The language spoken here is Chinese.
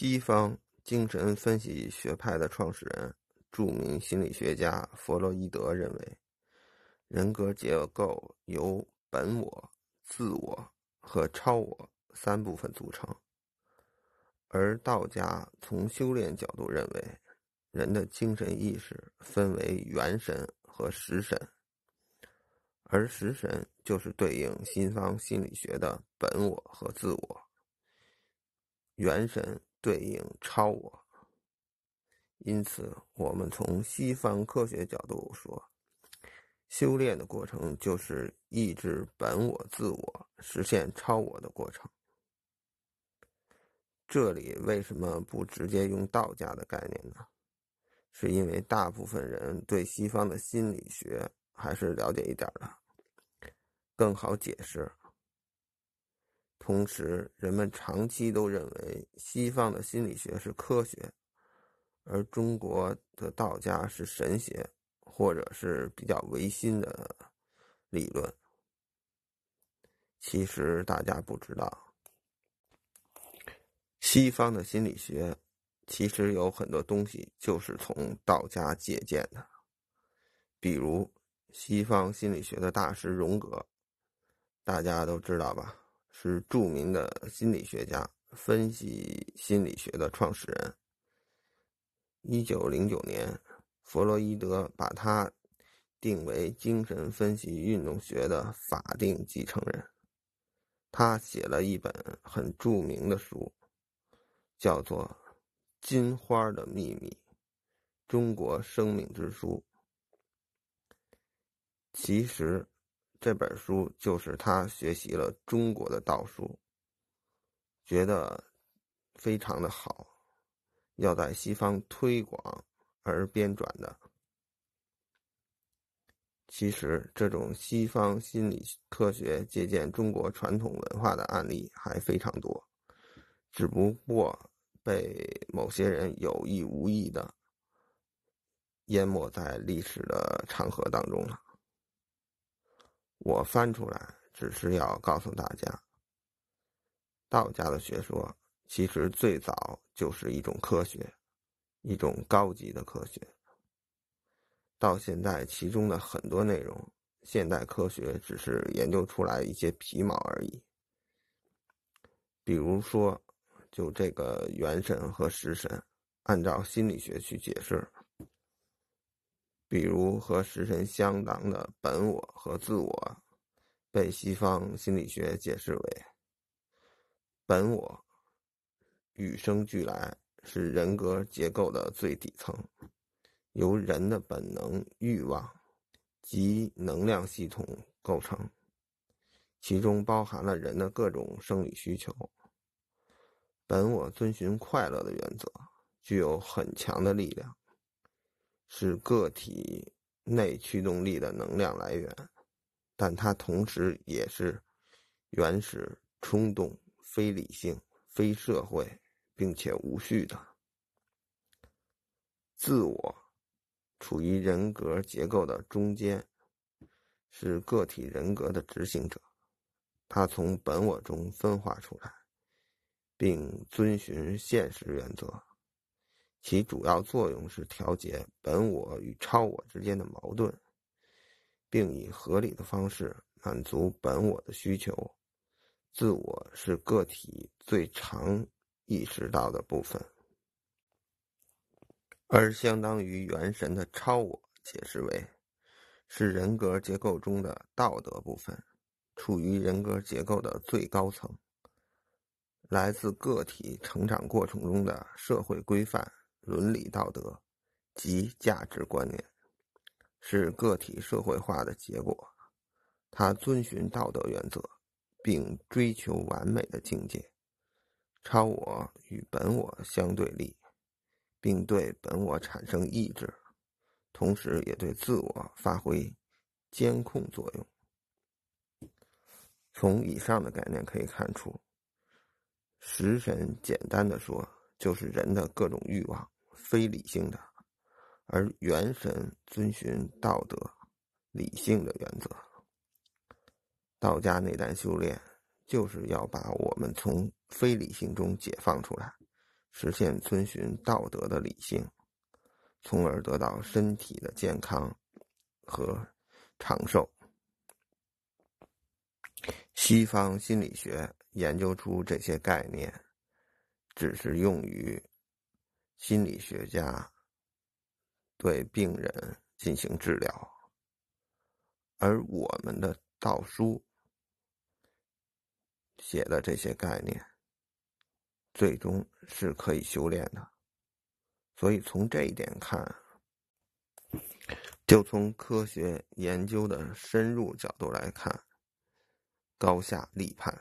西方精神分析学派的创始人、著名心理学家弗洛伊德认为，人格结构由本我、自我和超我三部分组成。而道家从修炼角度认为，人的精神意识分为元神和实神，而实神就是对应西方心理学的本我和自我，元神对应超我。因此，我们从西方科学角度说，修炼的过程就是抑制本我、自我，实现超我的过程。这里为什么不直接用道家的概念呢？是因为大部分人对西方的心理学还是了解一点的，更好解释。同时，人们长期都认为西方的心理学是科学，而中国的道家是神学，或者是比较唯心的理论。其实大家不知道。西方的心理学其实有很多东西就是从道家借鉴的，比如西方心理学的大师荣格，大家都知道吧？是著名的心理学家，分析心理学的创始人。一九零九年，弗洛伊德把他定为精神分析运动学的法定继承人，他写了一本很著名的书。叫做《金花的秘密：中国生命之书》。其实，这本书就是他学习了中国的道术，觉得非常的好，要在西方推广而编撰的。其实，这种西方心理科学借鉴中国传统文化的案例还非常多，只不过。被某些人有意无意的淹没在历史的长河当中了。我翻出来，只是要告诉大家，道家的学说其实最早就是一种科学，一种高级的科学。到现在，其中的很多内容，现代科学只是研究出来一些皮毛而已。比如说。就这个元神和食神，按照心理学去解释，比如和食神相当的本我和自我，被西方心理学解释为本我与生俱来，是人格结构的最底层，由人的本能、欲望及能量系统构成，其中包含了人的各种生理需求。本我遵循快乐的原则，具有很强的力量，是个体内驱动力的能量来源，但它同时也是原始、冲动、非理性、非社会，并且无序的自我，处于人格结构的中间，是个体人格的执行者，它从本我中分化出来。并遵循现实原则，其主要作用是调节本我与超我之间的矛盾，并以合理的方式满足本我的需求。自我是个体最常意识到的部分，而相当于元神的超我，解释为是人格结构中的道德部分，处于人格结构的最高层。来自个体成长过程中的社会规范、伦理道德及价值观念，是个体社会化的结果。他遵循道德原则，并追求完美的境界。超我与本我相对立，并对本我产生意志，同时也对自我发挥监控作用。从以上的概念可以看出。食神简单的说，就是人的各种欲望，非理性的；而元神遵循道德、理性的原则。道家内丹修炼，就是要把我们从非理性中解放出来，实现遵循道德的理性，从而得到身体的健康和长寿。西方心理学研究出这些概念，只是用于心理学家对病人进行治疗，而我们的道书写的这些概念，最终是可以修炼的。所以从这一点看，就从科学研究的深入角度来看。高下立判。